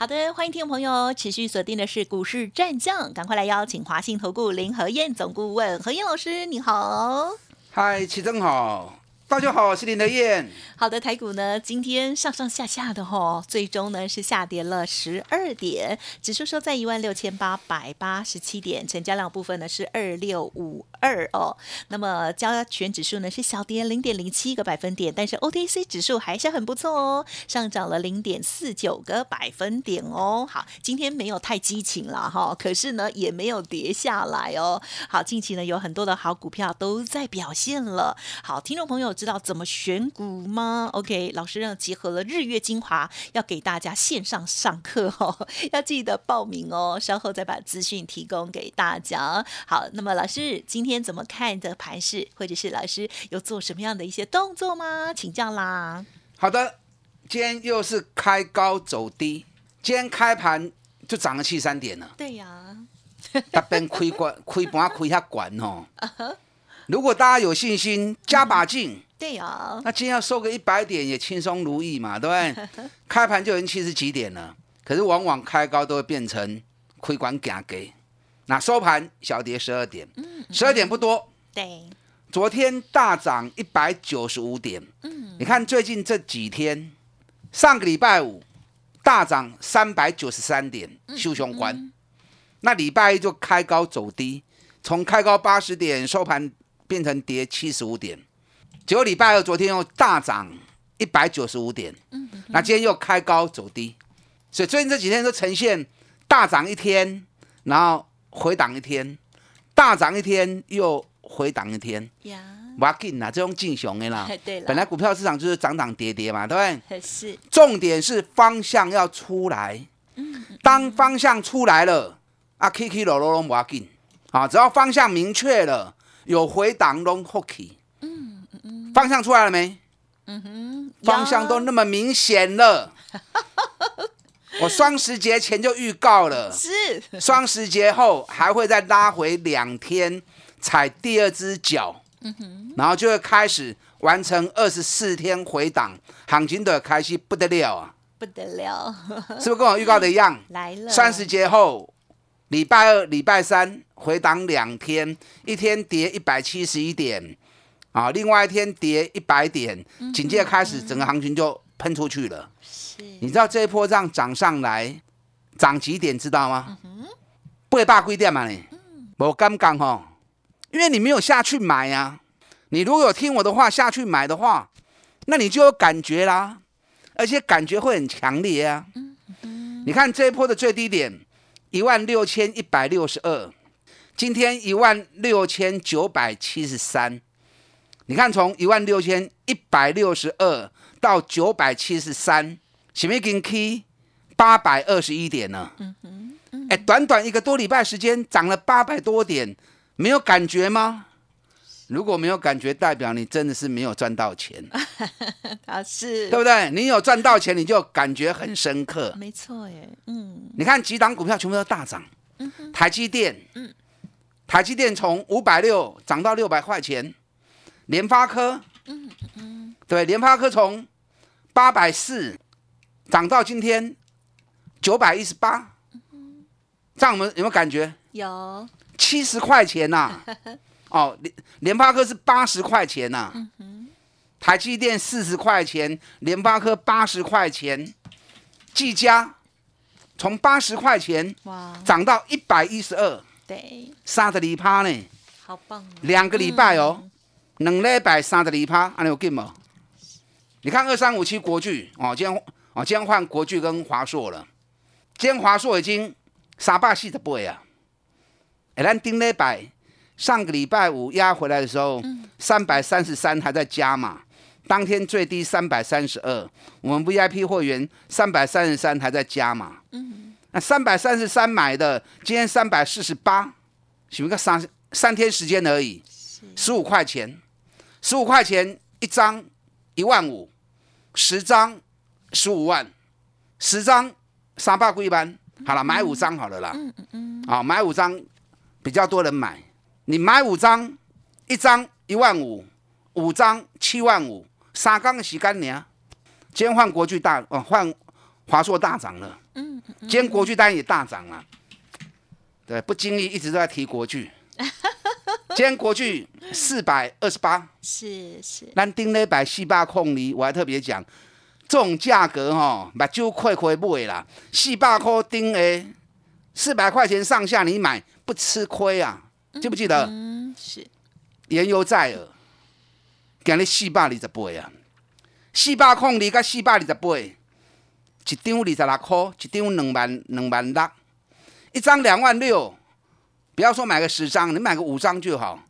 好的，欢迎听众朋友持续锁定的是股市战将，赶快来邀请华信投顾林和燕总顾问何燕老师，你好。嗨，齐正好。大家好，我是林德燕。好的，台股呢今天上上下下的哈，最终呢是下跌了十二点，指数收在一万六千八百八十七点，成交量部分呢是二六五二哦。那么加权指数呢是小跌零点零七个百分点，但是 OTC 指数还是很不错哦，上涨了零点四九个百分点哦。好，今天没有太激情了哈，可是呢也没有跌下来哦。好，近期呢有很多的好股票都在表现了。好，听众朋友。知道怎么选股吗？OK，老师呢结合了日月精华，要给大家线上上课哦，要记得报名哦。稍后再把资讯提供给大家。好，那么老师今天怎么看的盘势，或者是老师有做什么样的一些动作吗？请教啦。好的，今天又是开高走低，今天开盘就涨了七三点了。对呀，那边开关开盘开下管哦。如果大家有信心，加把劲。对呀，那今天要收个一百点也轻松如意嘛，对不对？开盘就已经七十几点了，可是往往开高都会变成亏管假给。那收盘小跌十二点，十二点不多。对，昨天大涨一百九十五点。嗯，你看最近这几天，上个礼拜五大涨三百九十三点，修雄关。那礼拜一就开高走低，从开高八十点收盘变成跌七十五点。九礼拜二，昨天又大涨一百九十五点，嗯，那今天又开高走低，所以最近这几天都呈现大涨一天，然后回档一天，大涨一天又回档一天，呀，不要紧啦，这种进熊的啦，对本来股票市场就是涨涨跌跌嘛，对不对？是，重点是方向要出来，嗯，当方向出来了，啊，K K 罗罗拢不要紧，啊，只要方向明确了，有回档拢 OK。方向出来了没？嗯哼，方向都那么明显了。我双十节前就预告了，是双十节后还会再拉回两天，踩第二只脚。嗯哼，然后就会开始完成二十四天回档，行情的开始不得了啊！不得了，是不是跟我预告的一样？来了，双十节后，礼拜二、礼拜三回档两天，一天跌一百七十一点。啊，另外一天跌一百点，紧接着开始整个行情就喷出去了。是，你知道这一波这样涨上来，涨几点知道吗？八百几点嘛你？我刚刚哈，因为你没有下去买呀。你如果有听我的话下去买的话，那你就有感觉啦，而且感觉会很强烈啊。你看这一波的最低点一万六千一百六十二，今天一万六千九百七十三。你看，从一万六千一百六十二到九百七十三，是不是已经 K 八百二十一点呢？嗯哼，哎，短短一个多礼拜时间涨了八百多点，没有感觉吗？如果没有感觉，代表你真的是没有赚到钱。啊，是，对不对？你有赚到钱，你就感觉很深刻。没错，耶，嗯。你看几档股票全部都大涨，台积电，嗯，台积电从五百六涨到六百块钱。联发科，嗯嗯，对，联发科从八百四涨到今天九百一十八，这样我们有没有感觉？有。七十块钱呐，哦，联联发科是八十块钱呐，台积电四十块钱，联发科八十块钱，技嘉从八十块钱哇。涨到一百一十二，对，三十里趴呢，好棒，两个礼拜哦。两礼拜三十二趴，安尼有劲无？你看二三五七国巨哦，今天哦，今天换国巨跟华硕了。今天华硕已经三百四十八啊。哎，咱顶礼拜上个礼拜五压回来的时候，三百三十三还在加嘛？当天最低三百三十二，我们 VIP 会员三百三十三还在加嘛？嗯。那三百三十三买的，今天三百四十八，是不是个三三天时间而已？十五块钱，十五块钱一张一万五，十张十五万，十张三百几万，好了，买五张好了啦。嗯嗯嗯。好，买五张比较多人买，你买五张，一张一万五，五张七万五，三缸洗干净。今天换国巨大哦，换华硕大涨了。嗯嗯。今天国巨当然也大涨了。对，不经意一直都在提国巨。今天国巨四百二十八，是是。咱顶礼拜四百空里，我还特别讲，这种价格哈，目睭亏亏买啦，四百块顶诶，四百块钱上下你买不吃亏啊？记不记得？嗯，是。言犹在耳，今日四百二十八啊，四百空里甲四百二十八，一张二十六块，一张两万两万六。一张两万六，不要说买个十张，你买个五张就好，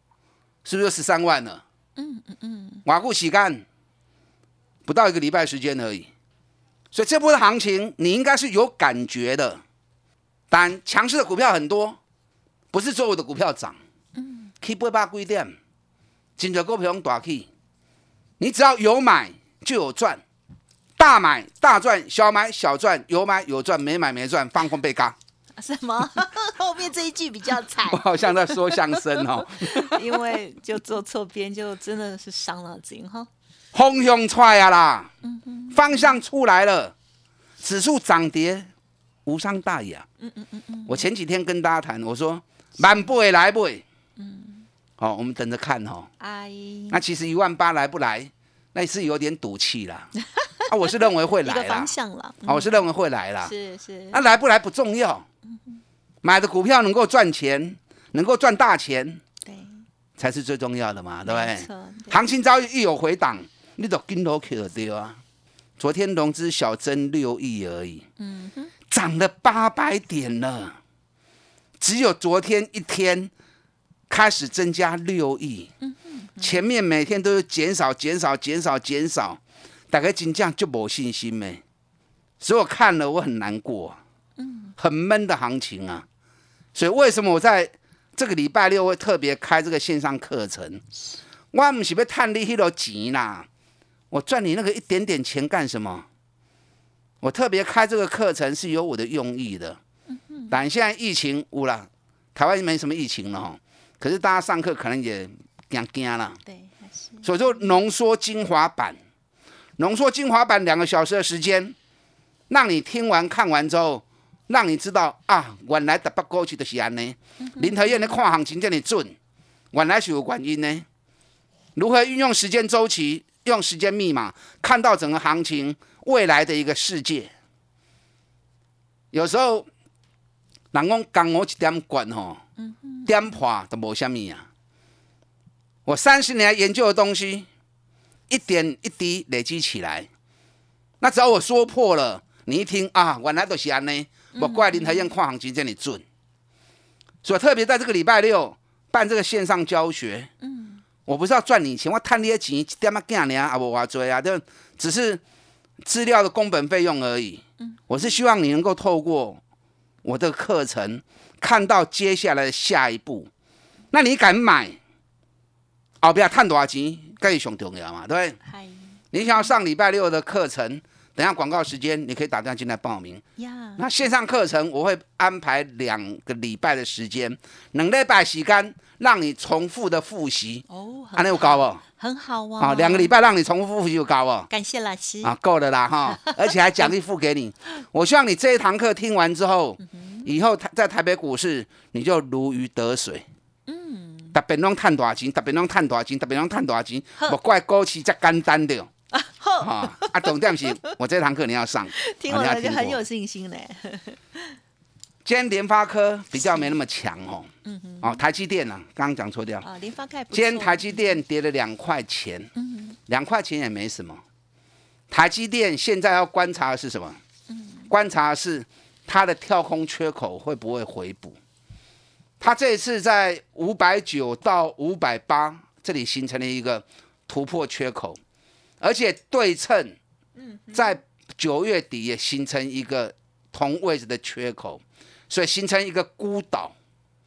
是不是十三万了？嗯嗯嗯。瓦固洗干，不到一个礼拜时间而已，所以这波的行情你应该是有感觉的。但强势的股票很多，不是所有的股票涨。嗯。K 八八规点，真着股票用大 K，你只要有买就有赚，大买大赚，小买小赚，有买有赚，没买没赚，放空被嘎。什么？后面这一句比较惨。我好像在说相声哦。因为就做错边，就真的是伤脑筋哈。方向出来啦，方向出来了，指数涨跌无伤大雅。嗯嗯嗯嗯。我前几天跟大家谈，我说满不会来不会。嗯。好，我们等着看哦。阿姨。那其实一万八来不来，那是有点赌气啦。啊，我是认为会来啦。方向了。啊，我是认为会来啦。是是。那来不来不重要。买的股票能够赚钱，能够赚大钱，对，才是最重要的嘛，对不对？行情遭遇一有回档，你都跟头 Q 掉啊！昨天融资小增六亿而已，嗯哼，涨了八百点了，只有昨天一天开始增加六亿，嗯哼，前面每天都是减少、减少、减少、减少，大概金价就没信心没，所以我看了我很难过。很闷的行情啊，所以为什么我在这个礼拜六会特别开这个线上课程？我不是要探你那个钱啦，我赚你那个一点点钱干什么？我特别开这个课程是有我的用意的。但现在疫情无了，台湾没什么疫情了哈，可是大家上课可能也惊惊了。对，还是。所以就浓缩精华版，浓缩精华版两个小时的时间，让你听完看完之后。让你知道啊，原来台北过去就是安尼。林和燕的看行情这么准，原来是有原因呢。如何运用时间周期，用时间密码，看到整个行情未来的一个世界？有时候人讲刚我一点管吼，点破都无虾米啊。我三十年研究的东西，一点一滴累积起来，那只要我说破了，你一听啊，原来都是安呢。我怪林台燕跨行情这里准，所以特别在这个礼拜六办这个线上教学。嗯，我不是要赚你钱，我贪你的钱点么干呢？啊，不我追啊，就只是资料的工本费用而已。嗯，我是希望你能够透过我的课程看到接下来的下一步。那你敢买？哦，不要赚多少钱，更上重要嘛，对不对？你想要上礼拜六的课程？等下广告时间，你可以打电话进来报名。呀，那线上课程我会安排两个礼拜的时间，两礼拜时间让你重复的复习。哦，安那有高哦？很好啊。啊，两个礼拜让你重复复习有高哦？感谢老师。啊，够了啦哈，而且还奖励付给你。我希望你这一堂课听完之后，以后台在台北股市你就如鱼得水。嗯，特别拢赚大钱，特别拢赚大钱，特别拢赚大钱，莫怪股市这简单的。啊，好啊，懂这样行。我这堂课你要上，听完就很有信心嘞。今天联发科比较没那么强哦。嗯嗯。哦，台积电呢？刚刚讲错掉。啊，联发科。今天台积电跌了两块钱。嗯两块钱也没什么。台积电现在要观察的是什么？嗯。观察的是它的跳空缺口会不会回补？它这一次在五百九到五百八这里形成了一个突破缺口。而且对称，在九月底也形成一个同位置的缺口，所以形成一个孤岛。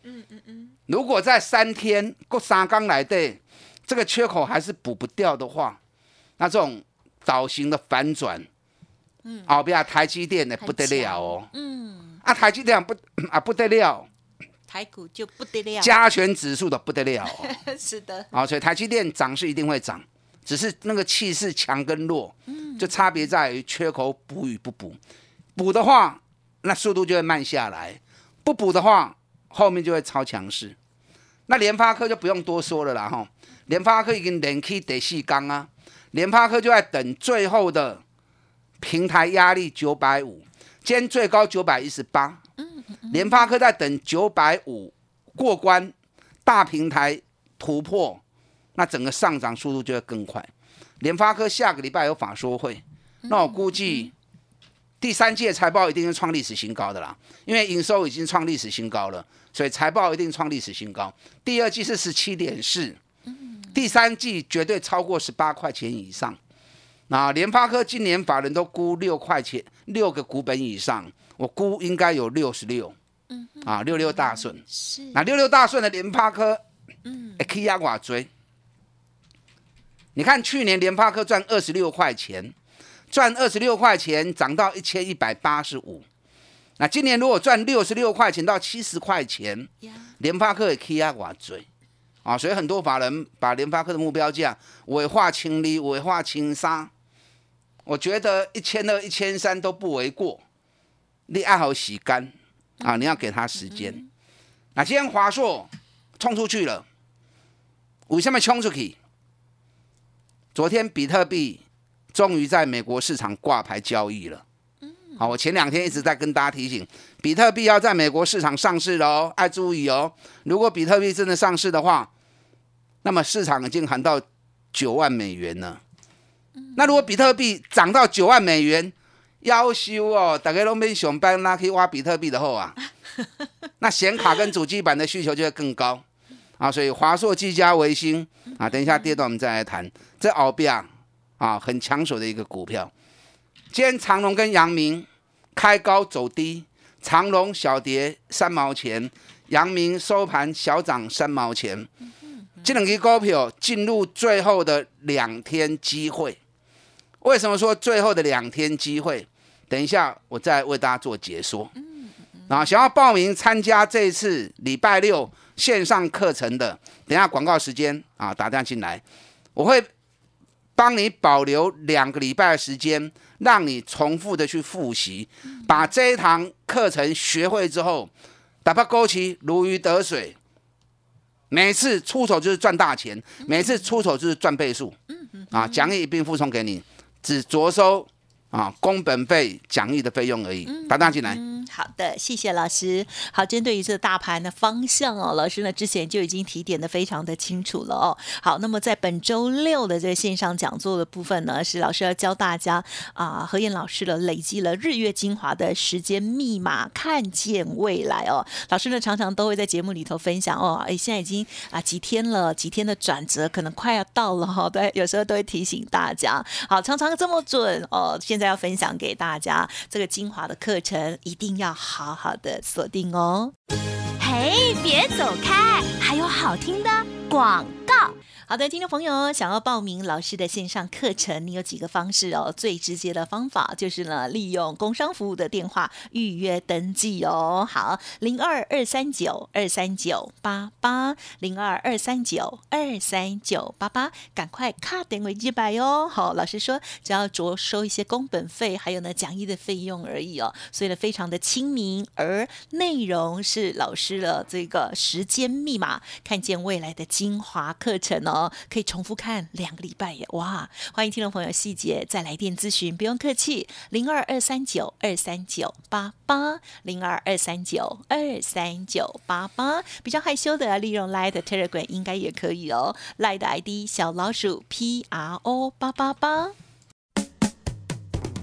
嗯嗯嗯。如果在三天过三刚来对这个缺口还是补不掉的话，那这种岛型的反转，嗯，后边台积电的不得了哦，嗯，啊，台积电不 啊不得了，台股就不得了，加权指数的不得了，哦，是的，啊，所以台积电涨是一定会涨，只是那个气势强跟弱，嗯。就差别在于缺口补与不补，补的话，那速度就会慢下来；不补的话，后面就会超强势。那联发科就不用多说了啦，哈，联发科已经连 K 得细钢啊，联发科就在等最后的平台压力九百五，今天最高九百一十八，联发科在等九百五过关，大平台突破，那整个上涨速度就会更快。联发科下个礼拜有法说会，那我估计第三届财报一定是创历史新高的啦，因为营收已经创历史新高了。所以财报一定创历史新高，第二季是十七点四，第三季绝对超过十八块钱以上。那联发科今年法人都估六块钱，六个股本以上，我估应该有六十六，嗯啊，六六大顺。是。那六六大顺的联发科，嗯，可以压寡追。你看去年联发科赚二十六块钱，赚二十六块钱涨到一千一百八十五。那今年如果赚六十六块钱到七十块钱，联发科也可以啊，我追啊，所以很多法人把联发科的目标价尾化清理，尾化清杀，我觉得一千二、一千三都不为过。你爱好洗干啊，你要给他时间。那今天华硕冲出去了，为什么冲出去？昨天比特币终于在美国市场挂牌交易了。好，我前两天一直在跟大家提醒，比特币要在美国市场上市了哦，爱注意哦。如果比特币真的上市的话，那么市场已经喊到九万美元了。那如果比特币涨到九万美元，要修哦，大家都没想办那可以挖比特币的后啊，那显卡跟主机板的需求就会更高啊。所以华硕、技嘉、维新啊，等一下跌到我们再来谈。这澳币啊，啊，很抢手的一个股票。今天长隆跟阳明。开高走低，长隆小跌三毛钱，阳明收盘小涨三毛钱。这两支股票进入最后的两天机会，为什么说最后的两天机会？等一下我再为大家做解说。啊，想要报名参加这一次礼拜六线上课程的，等下广告时间啊，打电话进来，我会帮你保留两个礼拜的时间。让你重复的去复习，把这一堂课程学会之后，打发勾起如鱼得水，每次出手就是赚大钱，每次出手就是赚倍数，嗯啊，奖励一并附送给你，只着收。啊，工本费讲义的费用而已，打大进来。好的，谢谢老师。好，针对于这大盘的方向哦，老师呢之前就已经提点的非常的清楚了哦。好，那么在本周六的这个线上讲座的部分呢，是老师要教大家啊，何燕老师的累积了日月精华的时间密码，看见未来哦。老师呢常常都会在节目里头分享哦，哎，现在已经啊几天了，几天的转折可能快要到了哈。对，有时候都会提醒大家。好，常常这么准哦，现在要分享给大家这个精华的课程，一定要好好的锁定哦。嘿，别走开，还有好听的广告。好的，听众朋友，想要报名老师的线上课程，你有几个方式哦？最直接的方法就是呢，利用工商服务的电话预约登记哦。好，零二二三九二三九八八，零二二三九二三九八八，赶快卡点为一百哦。好，老师说只要着收一些工本费，还有呢讲义的费用而已哦，所以呢非常的亲民，而内容是老师的这个时间密码，看见未来的精华课程哦。可以重复看两个礼拜耶！哇，欢迎听众朋友细节再来电咨询，不用客气，零二二三九二三九八八，零二二三九二三九八八。比较害羞的，利用 Line 的 Telegram 应该也可以哦，Line 的 ID 小老鼠 P R O 八八八。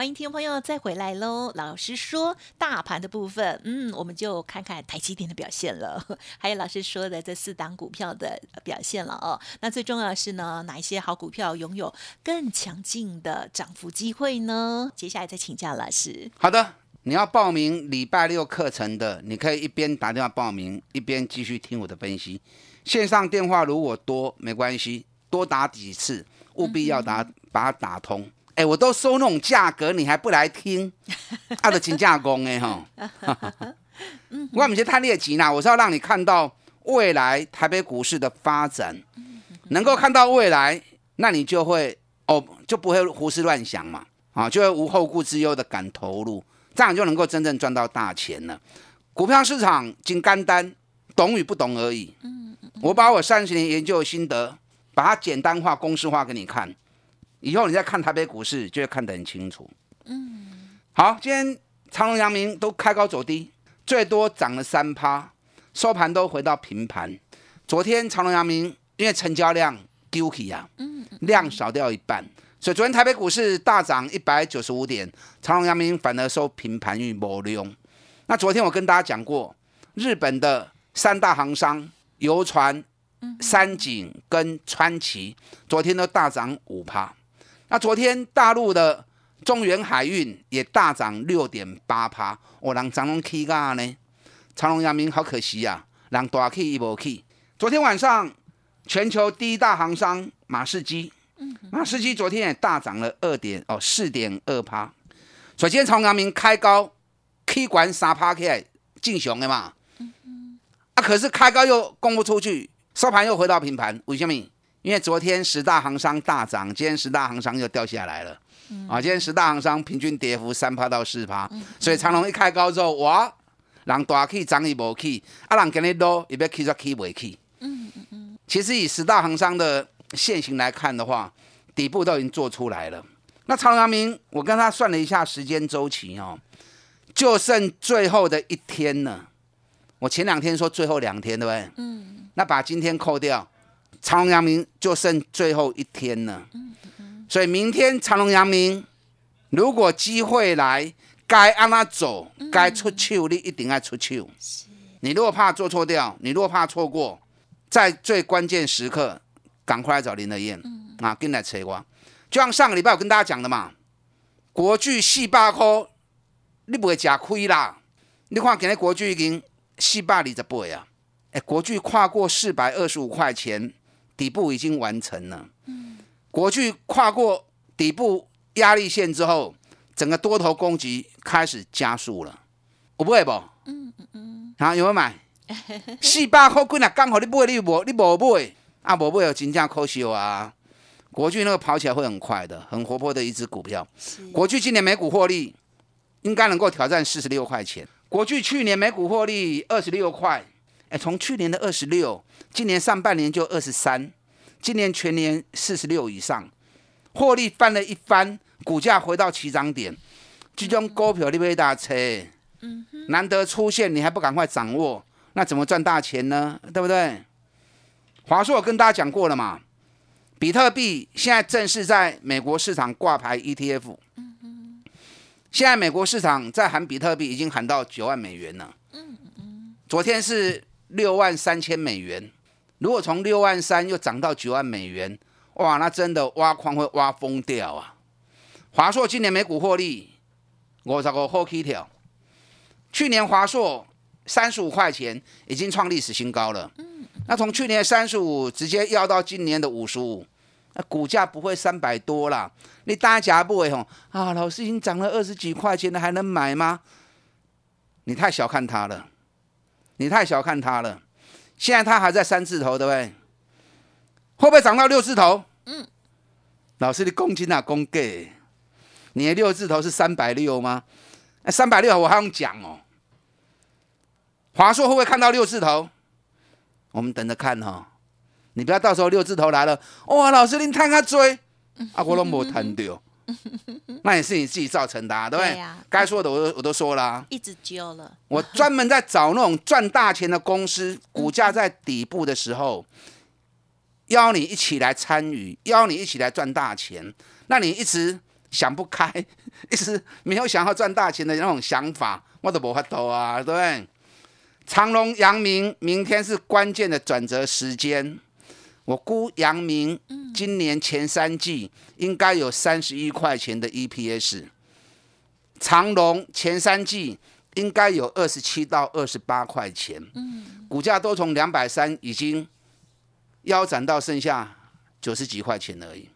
欢迎听众朋友再回来喽！老师说大盘的部分，嗯，我们就看看台积电的表现了，还有老师说的这四档股票的表现了哦。那最重要的是呢，哪一些好股票拥有更强劲的涨幅机会呢？接下来再请教老师。好的，你要报名礼拜六课程的，你可以一边打电话报名，一边继续听我的分析。线上电话如果多没关系，多打几次，务必要打把它打通。哎，我都收那种价格，你还不来听？啊，的金价工哎哈！我不是太猎奇啦，我是要让你看到未来台北股市的发展，能够看到未来，那你就会哦，就不会胡思乱想嘛，啊，就会无后顾之忧的敢投入，这样就能够真正赚到大钱了。股票市场仅干单，懂与不懂而已。我把我三十年研究的心得，把它简单化、公式化给你看。以后你再看台北股市，就会看得很清楚。嗯，好，今天长隆、阳明都开高走低，最多涨了三趴，收盘都回到平盘。昨天长隆、阳明因为成交量丢起啊，嗯，量少掉一半，所以昨天台北股市大涨一百九十五点，长隆、阳明反而收平盘与摩用。那昨天我跟大家讲过，日本的三大行商游船、三井跟川崎，昨天都大涨五趴。那昨天大陆的中原海运也大涨六点八趴，我让长隆 K 噶呢？长隆、阳明好可惜呀，让大 K 一波 K。昨天晚上，全球第一大航商马士基，马士基昨天也大涨了二点哦四点二趴。首先，长隆、阳明开高，K 管三趴起来进熊的嘛。啊，可是开高又供不出去，收盘又回到平盘，为什么？因为昨天十大行商大涨，今天十大行商又掉下来了。啊，今天十大行商平均跌幅三趴到四趴，所以长隆一开高之后，哇，人大起涨伊无起，啊，人今日落也要起就起未起。嗯嗯嗯。其实以十大行商的现形来看的话，底部都已经做出来了。那长阳明，我跟他算了一下时间周期哦，就剩最后的一天了。我前两天说最后两天，对不对？嗯。那把今天扣掉。长隆、阳明就剩最后一天了，所以明天长隆、阳明如果机会来，该按他走，该出手你一定要出手。你如果怕做错掉，你如果怕错过，在最关键时刻，赶快来找林德燕啊，跟来扯我。就像上个礼拜我跟大家讲的嘛，国巨四百块，你不会吃亏啦。你看今日国巨已经四百二十八啊，哎，国巨跨过四百二十五块钱。底部已经完成了，嗯，国巨跨过底部压力线之后，整个多头攻击开始加速了，我不会不，嗯嗯嗯，好有没有买？四百块贵啊，刚好你买你无你无买，啊无买有金价可惜啊。国巨那个跑起来会很快的，很活泼的一只股票。国巨今年每股获利应该能够挑战四十六块钱。国巨去年每股获利二十六块。哎，从去年的二十六，今年上半年就二十三，今年全年四十六以上，获利翻了一番，股价回到起涨点，这种股票你会打车，嗯难得出现，你还不赶快掌握，那怎么赚大钱呢？对不对？华硕我跟大家讲过了嘛，比特币现在正式在美国市场挂牌 ETF，嗯现在美国市场在喊比特币已经喊到九万美元了，昨天是。六万三千美元，如果从六万三又涨到九万美元，哇，那真的挖矿会挖疯掉啊！华硕今年每股获利五十个好起跳，去年华硕三十五块钱已经创历史新高了。那从去年三十五直接要到今年的五十五，那股价不会三百多啦。你大家不会吼啊？老师已经涨了二十几块钱了，还能买吗？你太小看它了，你太小看它了。现在它还在三字头，对不对？会不会涨到六字头？嗯。老师，你公斤啊，公给？你的六字头是三百六吗？那三百六我还用讲哦。华硕会不会看到六字头？我们等着看哈。你不要到时候六字头来了，哇！老师您探他追，啊，我都没谈掉，那也是你自己造成的，对不对？该说的我都我都说了，一直揪了。我专门在找那种赚大钱的公司，股价在底部的时候，邀你一起来参与，邀你一起来赚大钱。那你一直想不开，一直没有想要赚大钱的那种想法，我都无法度啊，对不对？长隆、阳明，明天是关键的转折时间。我估阳明今年前三季应该有三十一块钱的 EPS，长隆前三季应该有二十七到二十八块钱，股价都从两百三已经腰斩到剩下九十几块钱而已。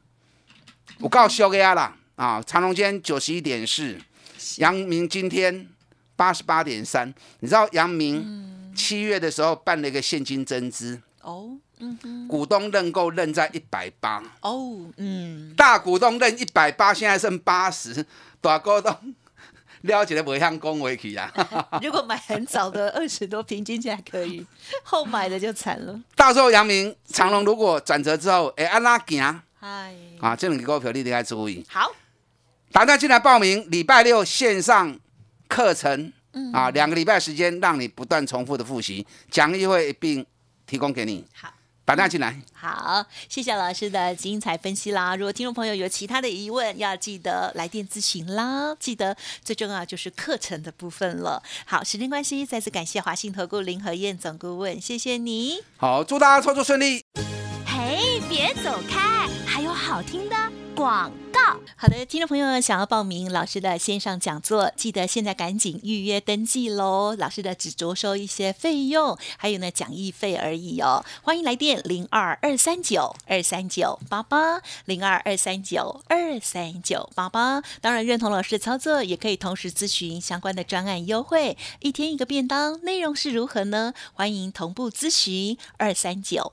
我告诉大家啦，啊，长隆今天九十一点四，阳明今天八十八点三。你知道阳明七月的时候办了一个现金增资哦。股东认购认在一百八哦，嗯，大股东认一百八，现在剩八十，大股东了解的不像恭维去啊。如果买很早的二十多，平均起来可以，后买的就惨了。到时候阳明长隆如果转折之后，哎，安拉行，嗨，啊，这两个股票你得要注意。好，打算进来报名礼拜六线上课程，嗯啊，两个礼拜时间让你不断重复的复习，讲义会一并提供给你。好。把它进来。好，谢谢老师的精彩分析啦。如果听众朋友有其他的疑问，要记得来电咨询啦。记得最重要就是课程的部分了。好，时间关系，再次感谢华信投顾林和燕总顾问，谢谢你。好，祝大家操作顺利。嘿，别走开，还有好听的广告。好的，听众朋友想要报名老师的线上讲座，记得现在赶紧预约登记喽。老师的只着收一些费用，还有呢讲义费而已哦。欢迎来电零二二三九二三九八八零二二三九二三九八八。当然认同老师的操作，也可以同时咨询相关的专案优惠，一天一个便当，内容是如何呢？欢迎同步咨询二三九